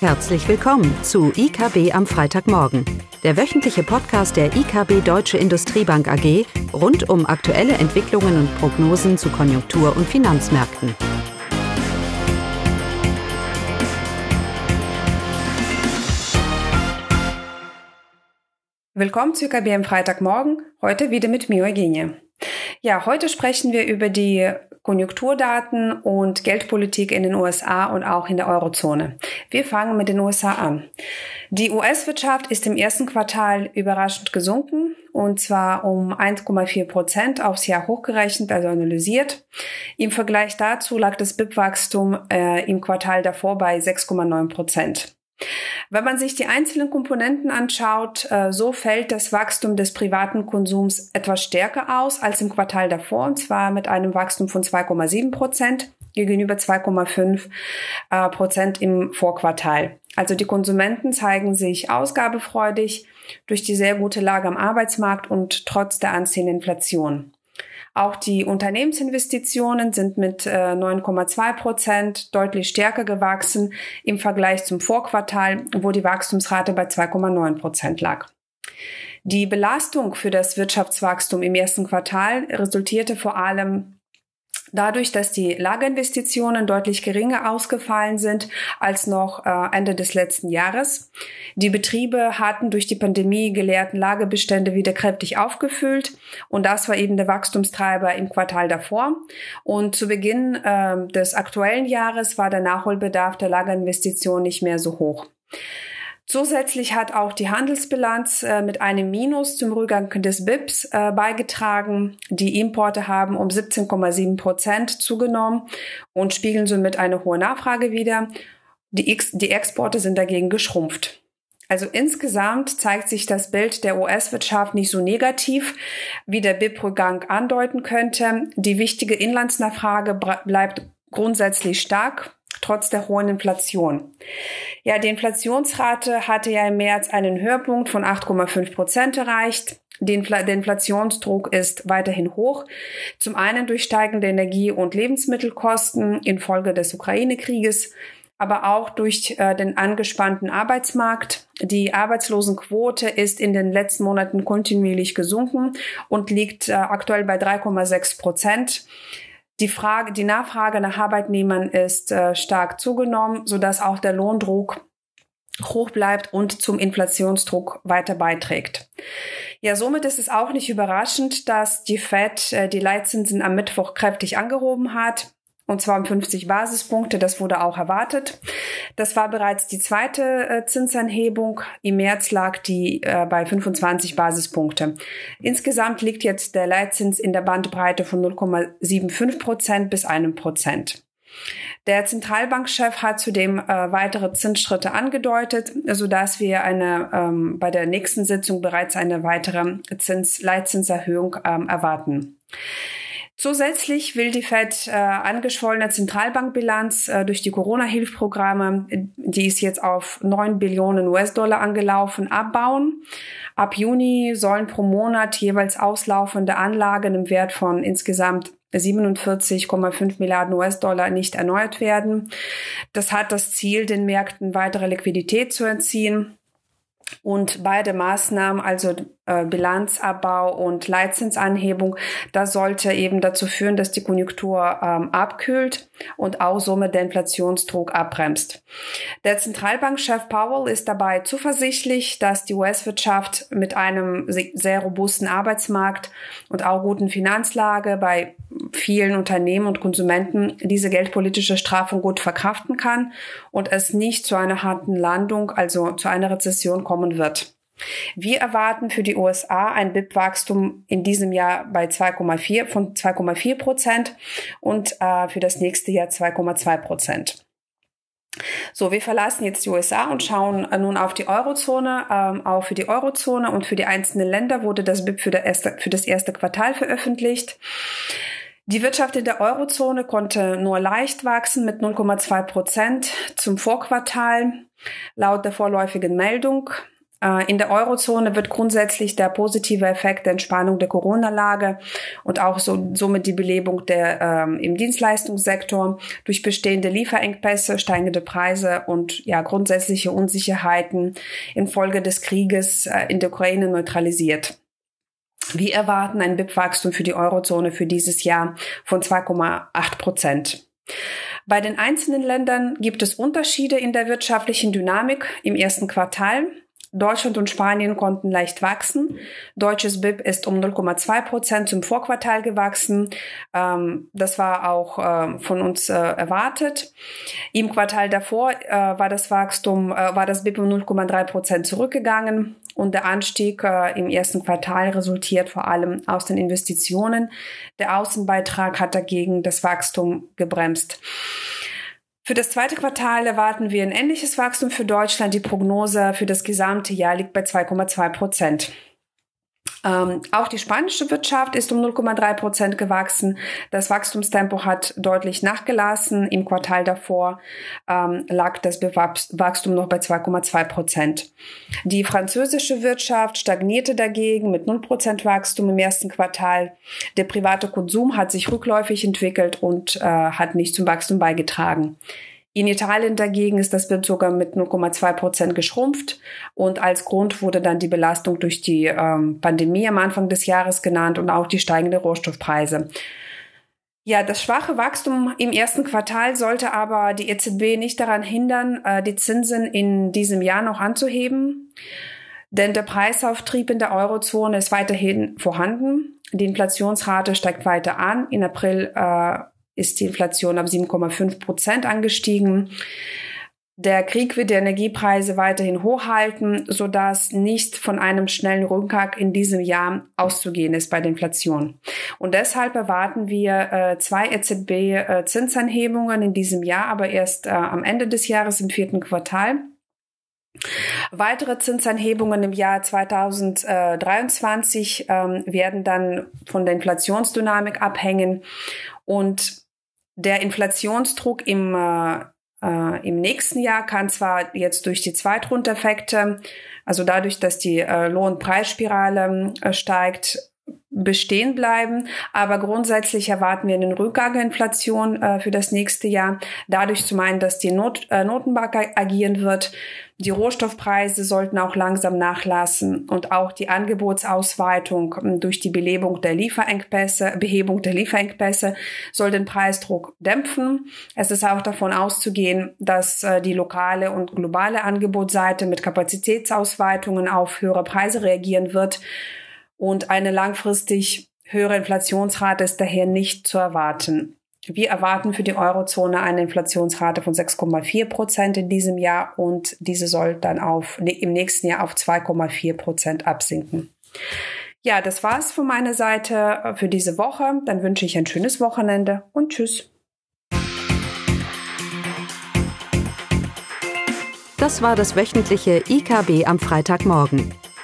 Herzlich willkommen zu IKB am Freitagmorgen, der wöchentliche Podcast der IKB Deutsche Industriebank AG rund um aktuelle Entwicklungen und Prognosen zu Konjunktur- und Finanzmärkten. Willkommen zu IKB am Freitagmorgen, heute wieder mit mir Eugenie. Ja, heute sprechen wir über die Konjunkturdaten und Geldpolitik in den USA und auch in der Eurozone. Wir fangen mit den USA an. Die US-Wirtschaft ist im ersten Quartal überraschend gesunken und zwar um 1,4 Prozent aufs Jahr hochgerechnet, also analysiert. Im Vergleich dazu lag das BIP-Wachstum äh, im Quartal davor bei 6,9 Prozent. Wenn man sich die einzelnen Komponenten anschaut, äh, so fällt das Wachstum des privaten Konsums etwas stärker aus als im Quartal davor, und zwar mit einem Wachstum von 2,7 Prozent gegenüber 2,5 äh, Prozent im Vorquartal. Also die Konsumenten zeigen sich ausgabefreudig durch die sehr gute Lage am Arbeitsmarkt und trotz der anziehenden Inflation. Auch die Unternehmensinvestitionen sind mit 9,2 äh, Prozent deutlich stärker gewachsen im Vergleich zum Vorquartal, wo die Wachstumsrate bei 2,9 Prozent lag. Die Belastung für das Wirtschaftswachstum im ersten Quartal resultierte vor allem Dadurch, dass die Lagerinvestitionen deutlich geringer ausgefallen sind als noch äh, Ende des letzten Jahres. Die Betriebe hatten durch die Pandemie geleerten Lagerbestände wieder kräftig aufgefüllt und das war eben der Wachstumstreiber im Quartal davor. Und zu Beginn äh, des aktuellen Jahres war der Nachholbedarf der Lagerinvestitionen nicht mehr so hoch. Zusätzlich hat auch die Handelsbilanz äh, mit einem Minus zum Rückgang des BIPs äh, beigetragen. Die Importe haben um 17,7 Prozent zugenommen und spiegeln somit eine hohe Nachfrage wider. Die, Ex die Exporte sind dagegen geschrumpft. Also insgesamt zeigt sich das Bild der US-Wirtschaft nicht so negativ, wie der BIP-Rückgang andeuten könnte. Die wichtige Inlandsnachfrage bleibt grundsätzlich stark trotz der hohen Inflation. Ja, die Inflationsrate hatte ja im März einen Höhepunkt von 8,5 Prozent erreicht. Der Inflationsdruck ist weiterhin hoch. Zum einen durch steigende Energie- und Lebensmittelkosten infolge des Ukraine-Krieges, aber auch durch äh, den angespannten Arbeitsmarkt. Die Arbeitslosenquote ist in den letzten Monaten kontinuierlich gesunken und liegt äh, aktuell bei 3,6 Prozent. Die Frage, die Nachfrage nach Arbeitnehmern ist äh, stark zugenommen, so dass auch der Lohndruck hoch bleibt und zum Inflationsdruck weiter beiträgt. Ja, somit ist es auch nicht überraschend, dass die Fed äh, die Leitzinsen am Mittwoch kräftig angehoben hat und zwar um 50 Basispunkte. Das wurde auch erwartet. Das war bereits die zweite äh, Zinsanhebung. Im März lag die äh, bei 25 Basispunkte. Insgesamt liegt jetzt der Leitzins in der Bandbreite von 0,75 Prozent bis einem Prozent. Der Zentralbankchef hat zudem äh, weitere Zinsschritte angedeutet, so dass wir eine ähm, bei der nächsten Sitzung bereits eine weitere Zins Leitzinserhöhung ähm, erwarten. Zusätzlich will die Fed äh, angeschwollene Zentralbankbilanz äh, durch die Corona-Hilfprogramme, die ist jetzt auf 9 Billionen US-Dollar angelaufen, abbauen. Ab Juni sollen pro Monat jeweils auslaufende Anlagen im Wert von insgesamt 47,5 Milliarden US-Dollar nicht erneuert werden. Das hat das Ziel, den Märkten weitere Liquidität zu entziehen. Und beide Maßnahmen, also äh, Bilanzabbau und Leitzinsanhebung, das sollte eben dazu führen, dass die Konjunktur ähm, abkühlt und auch somit der Inflationsdruck abbremst. Der Zentralbankchef Powell ist dabei zuversichtlich, dass die US-Wirtschaft mit einem sehr robusten Arbeitsmarkt und auch guten Finanzlage bei vielen Unternehmen und Konsumenten diese geldpolitische Strafung gut verkraften kann und es nicht zu einer harten Landung, also zu einer Rezession kommen wird. Wir erwarten für die USA ein BIP-Wachstum in diesem Jahr bei 2,4 von 2,4 Prozent und äh, für das nächste Jahr 2,2 Prozent. So, wir verlassen jetzt die USA und schauen äh, nun auf die Eurozone. Ähm, auch für die Eurozone und für die einzelnen Länder wurde das BIP für, erste, für das erste Quartal veröffentlicht. Die Wirtschaft in der Eurozone konnte nur leicht wachsen mit 0,2 Prozent zum Vorquartal laut der vorläufigen Meldung. Äh, in der Eurozone wird grundsätzlich der positive Effekt der Entspannung der Corona-Lage und auch so, somit die Belebung der, ähm, im Dienstleistungssektor durch bestehende Lieferengpässe, steigende Preise und ja, grundsätzliche Unsicherheiten infolge des Krieges äh, in der Ukraine neutralisiert. Wir erwarten ein BIP-Wachstum für die Eurozone für dieses Jahr von 2,8 Prozent. Bei den einzelnen Ländern gibt es Unterschiede in der wirtschaftlichen Dynamik im ersten Quartal. Deutschland und Spanien konnten leicht wachsen. Deutsches BIP ist um 0,2 Prozent zum Vorquartal gewachsen. Ähm, das war auch äh, von uns äh, erwartet. Im Quartal davor äh, war das Wachstum, äh, war das BIP um 0,3 Prozent zurückgegangen. Und der Anstieg äh, im ersten Quartal resultiert vor allem aus den Investitionen. Der Außenbeitrag hat dagegen das Wachstum gebremst. Für das zweite Quartal erwarten wir ein ähnliches Wachstum für Deutschland. Die Prognose für das gesamte Jahr liegt bei 2,2 Prozent. Ähm, auch die spanische Wirtschaft ist um 0,3 Prozent gewachsen. Das Wachstumstempo hat deutlich nachgelassen. Im Quartal davor ähm, lag das Wachstum noch bei 2,2 Prozent. Die französische Wirtschaft stagnierte dagegen mit 0 Prozent Wachstum im ersten Quartal. Der private Konsum hat sich rückläufig entwickelt und äh, hat nicht zum Wachstum beigetragen. In Italien dagegen ist das BIP sogar mit 0,2 Prozent geschrumpft und als Grund wurde dann die Belastung durch die ähm, Pandemie am Anfang des Jahres genannt und auch die steigenden Rohstoffpreise. Ja, das schwache Wachstum im ersten Quartal sollte aber die EZB nicht daran hindern, äh, die Zinsen in diesem Jahr noch anzuheben. Denn der Preisauftrieb in der Eurozone ist weiterhin vorhanden. Die Inflationsrate steigt weiter an. In April äh, ist die Inflation auf 7,5 Prozent angestiegen. Der Krieg wird die Energiepreise weiterhin hochhalten, sodass nicht von einem schnellen Rückgang in diesem Jahr auszugehen ist bei der Inflation. Und deshalb erwarten wir äh, zwei EZB-Zinsanhebungen äh, in diesem Jahr, aber erst äh, am Ende des Jahres im vierten Quartal. Weitere Zinsanhebungen im Jahr 2023 ähm, werden dann von der Inflationsdynamik abhängen und der Inflationsdruck im, äh, äh, im nächsten Jahr kann zwar jetzt durch die Zweitrundeffekte, also dadurch, dass die äh, Lohnpreisspirale äh, steigt, bestehen bleiben. Aber grundsätzlich erwarten wir einen Rückgang äh, für das nächste Jahr. Dadurch zu meinen, dass die Not, äh, Notenbank agieren wird. Die Rohstoffpreise sollten auch langsam nachlassen und auch die Angebotsausweitung ähm, durch die Belebung der Lieferengpässe, Behebung der Lieferengpässe soll den Preisdruck dämpfen. Es ist auch davon auszugehen, dass äh, die lokale und globale Angebotsseite mit Kapazitätsausweitungen auf höhere Preise reagieren wird und eine langfristig höhere Inflationsrate ist daher nicht zu erwarten. Wir erwarten für die Eurozone eine Inflationsrate von 6,4 Prozent in diesem Jahr und diese soll dann auf, im nächsten Jahr auf 2,4 Prozent absinken. Ja, das war's von meiner Seite für diese Woche. Dann wünsche ich ein schönes Wochenende und tschüss. Das war das wöchentliche IKB am Freitagmorgen.